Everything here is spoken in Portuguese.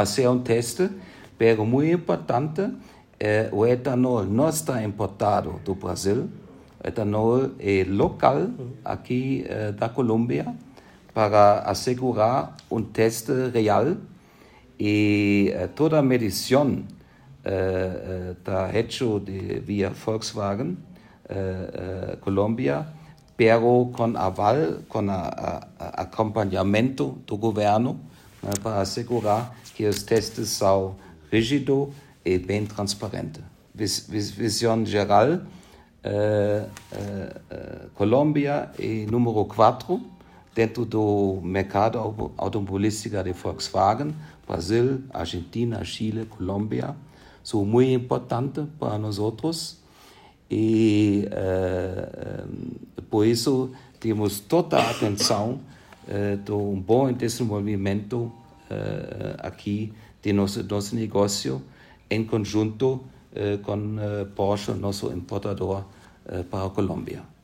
Fazer um teste, pero muito importante, é, o etanol não está importado do Brasil, o etanol é local aqui é, da Colômbia para assegurar um teste real e é, toda a medição está hecho de, via Volkswagen Colômbia pero com aval, com a, acompanhamento do governo né, para assegurar que os testes são rígidos e bem transparentes. Vis, vis, visão geral, uh, uh, Colômbia é número 4 dentro do mercado automobilístico de Volkswagen, Brasil, Argentina, Chile, Colômbia, são muito importantes para nós outros e por isso temos toda a atenção de um bom desenvolvimento uh, aqui de nosso, nosso negócio em conjunto com Porsche, nosso importador para a Colômbia.